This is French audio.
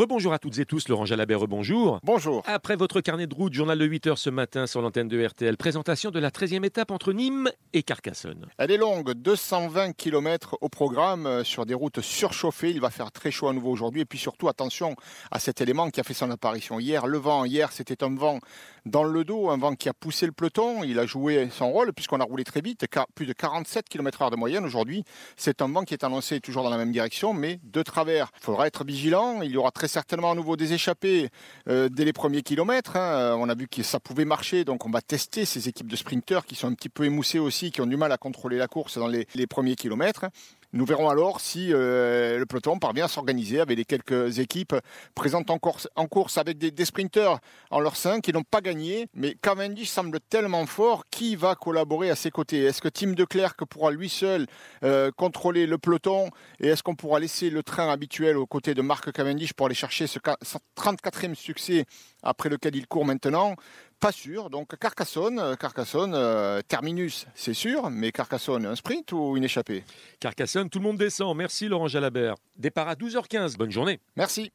Rebonjour à toutes et tous, Laurent Jalabert, rebonjour. Bonjour. Après votre carnet de route, journal de 8h ce matin sur l'antenne de RTL, présentation de la 13e étape entre Nîmes et Carcassonne. Elle est longue, 220 km au programme euh, sur des routes surchauffées. Il va faire très chaud à nouveau aujourd'hui. Et puis surtout, attention à cet élément qui a fait son apparition hier. Le vent, hier, c'était un vent dans le dos, un vent qui a poussé le peloton. Il a joué son rôle puisqu'on a roulé très vite, plus de 47 km/h de moyenne aujourd'hui. C'est un vent qui est annoncé toujours dans la même direction, mais de travers. Il faudra être vigilant. Il y aura très certainement à nouveau des échappées euh, dès les premiers kilomètres. Hein. On a vu que ça pouvait marcher, donc on va tester ces équipes de sprinteurs qui sont un petit peu émoussées aussi, qui ont du mal à contrôler la course dans les premiers kilomètres. Nous verrons alors si euh, le peloton parvient à s'organiser avec les quelques équipes présentes en course, avec des, sprinteurs en leur sein qui n'ont pas gagné. Mais Cavendish semble tellement fort. Qui va collaborer à ses côtés? Est-ce que Tim de Klerk pourra lui seul euh, contrôler le peloton? Et est-ce qu'on pourra laisser le train habituel aux côtés de Marc Cavendish pour aller chercher ce 34e succès après lequel il court maintenant? Pas sûr. Donc Carcassonne, euh, Carcassonne, euh, terminus, c'est sûr, mais Carcassonne, un sprint ou une échappée? Carcassonne, tout le monde descend. Merci Laurent Jalabert. Départ à 12h15. Bonne journée. Merci.